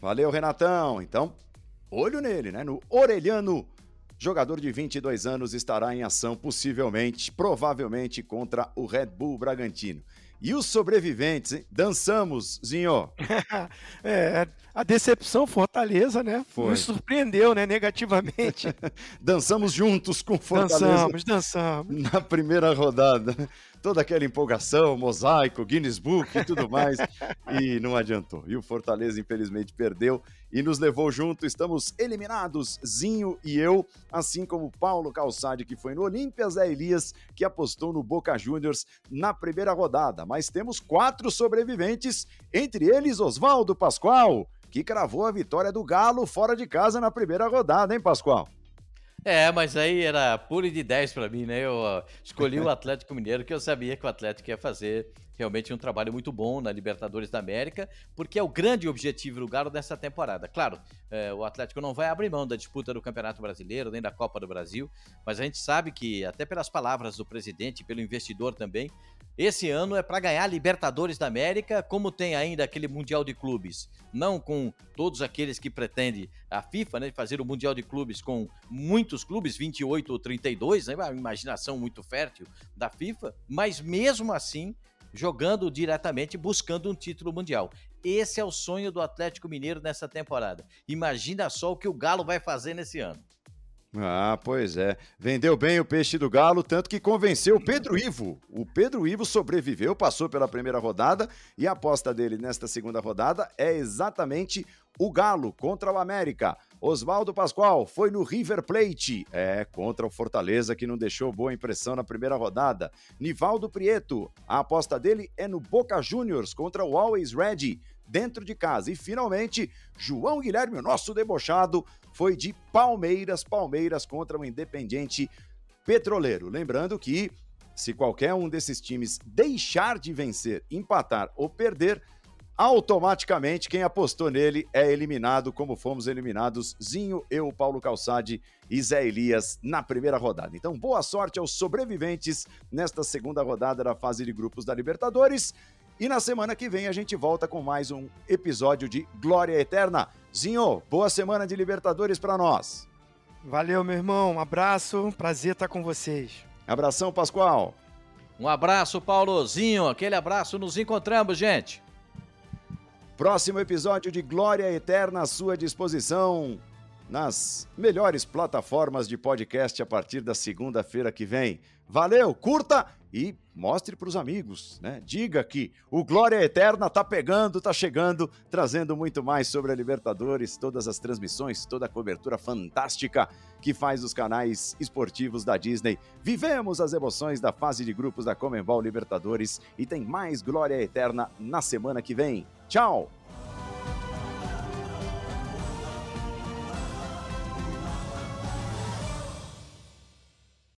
Valeu, Renatão. Então, olho nele, né? No Orelhano. Jogador de 22 anos estará em ação, possivelmente, provavelmente, contra o Red Bull Bragantino. E os sobreviventes, hein? Dançamos, Zinho. é, a decepção Fortaleza, né? Foi. Nos surpreendeu, né? Negativamente. Dançamos juntos com Fortaleza. Dançamos, dançamos. Na primeira rodada toda aquela empolgação, mosaico, Guinness Book e tudo mais, e não adiantou. E o Fortaleza, infelizmente, perdeu e nos levou junto. Estamos eliminados, Zinho e eu, assim como Paulo Calçade, que foi no Olímpia, Zé Elias, que apostou no Boca Juniors na primeira rodada. Mas temos quatro sobreviventes, entre eles Oswaldo Pascoal, que cravou a vitória do Galo fora de casa na primeira rodada, hein, Pascoal? É, mas aí era pule de 10 para mim, né? Eu escolhi o Atlético Mineiro, que eu sabia que o Atlético ia fazer realmente um trabalho muito bom na Libertadores da América, porque é o grande objetivo do Galo dessa temporada. Claro, é, o Atlético não vai abrir mão da disputa do Campeonato Brasileiro, nem da Copa do Brasil, mas a gente sabe que, até pelas palavras do presidente, pelo investidor também, esse ano é para ganhar Libertadores da América, como tem ainda aquele Mundial de Clubes. Não com todos aqueles que pretende a FIFA, né, fazer o Mundial de Clubes com muitos clubes, 28 ou 32, né, uma imaginação muito fértil da FIFA, mas mesmo assim jogando diretamente, buscando um título mundial. Esse é o sonho do Atlético Mineiro nessa temporada. Imagina só o que o Galo vai fazer nesse ano. Ah, pois é. Vendeu bem o peixe do Galo, tanto que convenceu o Pedro Ivo. O Pedro Ivo sobreviveu, passou pela primeira rodada e a aposta dele nesta segunda rodada é exatamente o Galo contra o América. Oswaldo Pascoal foi no River Plate, é, contra o Fortaleza, que não deixou boa impressão na primeira rodada. Nivaldo Prieto, a aposta dele é no Boca Juniors contra o Always Ready, dentro de casa. E finalmente, João Guilherme, o nosso debochado, foi de Palmeiras, Palmeiras contra o Independiente Petroleiro. Lembrando que se qualquer um desses times deixar de vencer, empatar ou perder, automaticamente quem apostou nele é eliminado, como fomos eliminados Zinho, eu, Paulo Calçade e Zé Elias na primeira rodada. Então, boa sorte aos sobreviventes nesta segunda rodada da fase de grupos da Libertadores. E na semana que vem a gente volta com mais um episódio de Glória Eterna. Zinho, boa semana de Libertadores para nós. Valeu, meu irmão. Um abraço. Prazer estar com vocês. Abração, Pascoal. Um abraço, Paulozinho. Aquele abraço. Nos encontramos, gente. Próximo episódio de Glória Eterna à sua disposição nas melhores plataformas de podcast a partir da segunda-feira que vem. Valeu, curta e mostre para os amigos, né? Diga que o Glória Eterna tá pegando, tá chegando, trazendo muito mais sobre a Libertadores, todas as transmissões, toda a cobertura fantástica que faz os canais esportivos da Disney. Vivemos as emoções da fase de grupos da Comembol Libertadores e tem mais Glória Eterna na semana que vem. Tchau.